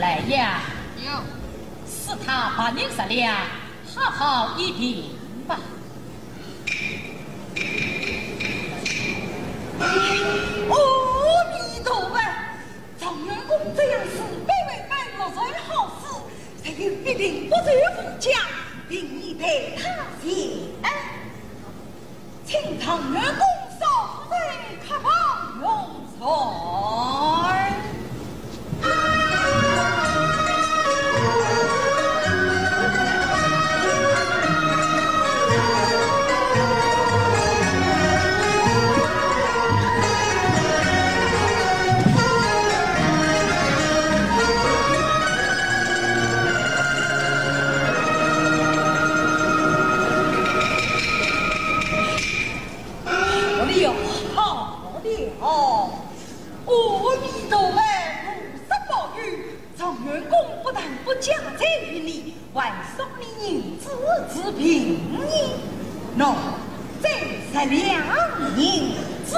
来呀！有，他把你十两，好好一品吧。我李大文，常元公这样是卑微百姓做好事，才有必定不在富家，并你陪他平。请常元公少夫人看好用从。为送你银子之平宜，喏，这是两银子。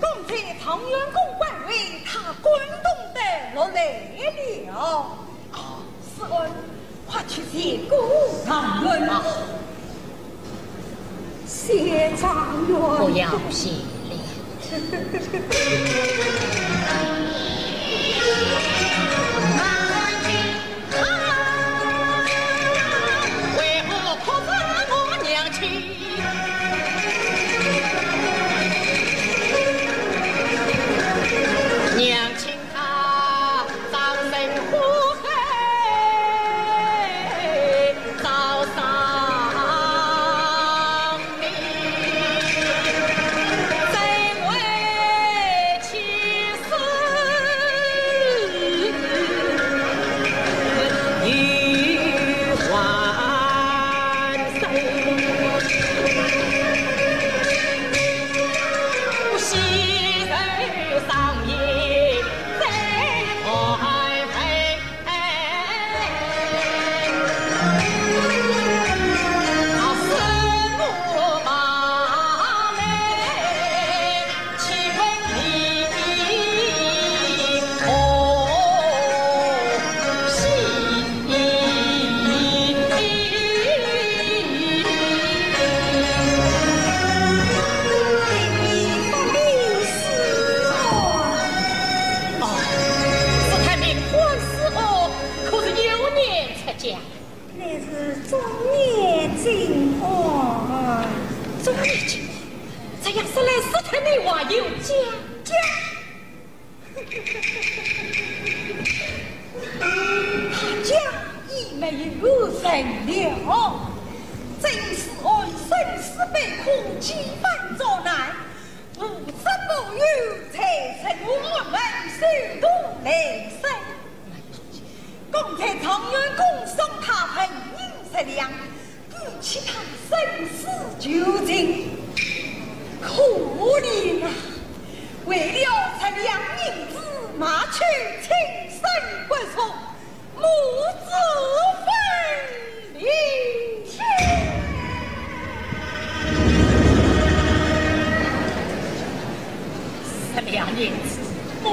刚才唐元公官位，他感动得落泪了。啊，是恩，快去见公长乐。谢长。不要谢了。一句，这样说来，斯坦尼话有讲讲。他家已没有人了，正是爱生死被苦，几番遭难，无子不育，才成我们受毒来生。刚才常员公送他份银十两，其他生死究竟，可怜啊！为了这两银子，马去亲生不从，母子分离。十两银子，母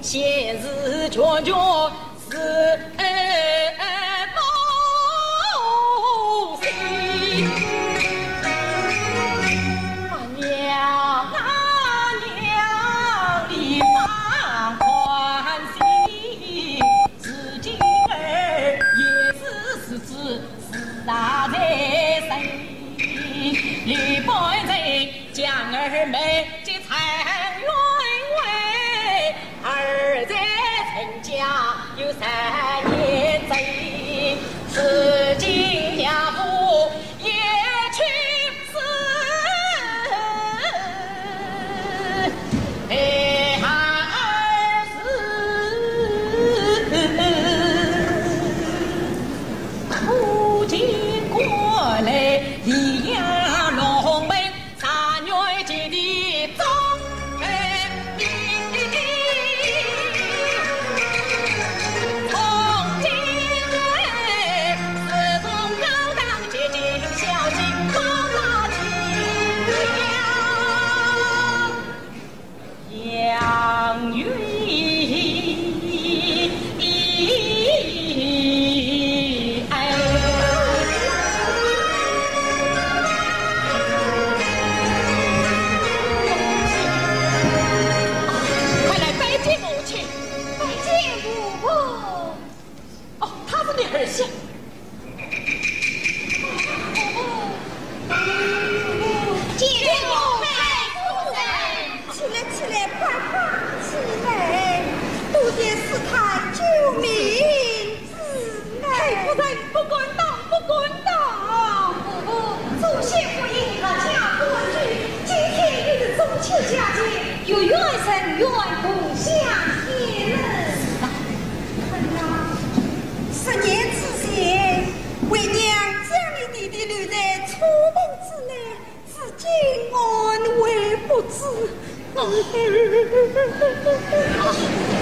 先是劝劝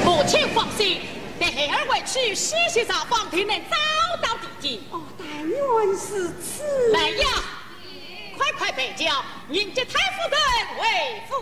母亲放心，待孩儿回去，细细找方才能找到弟弟。哦，但愿是此。来呀，快快备轿，迎接太夫人为夫。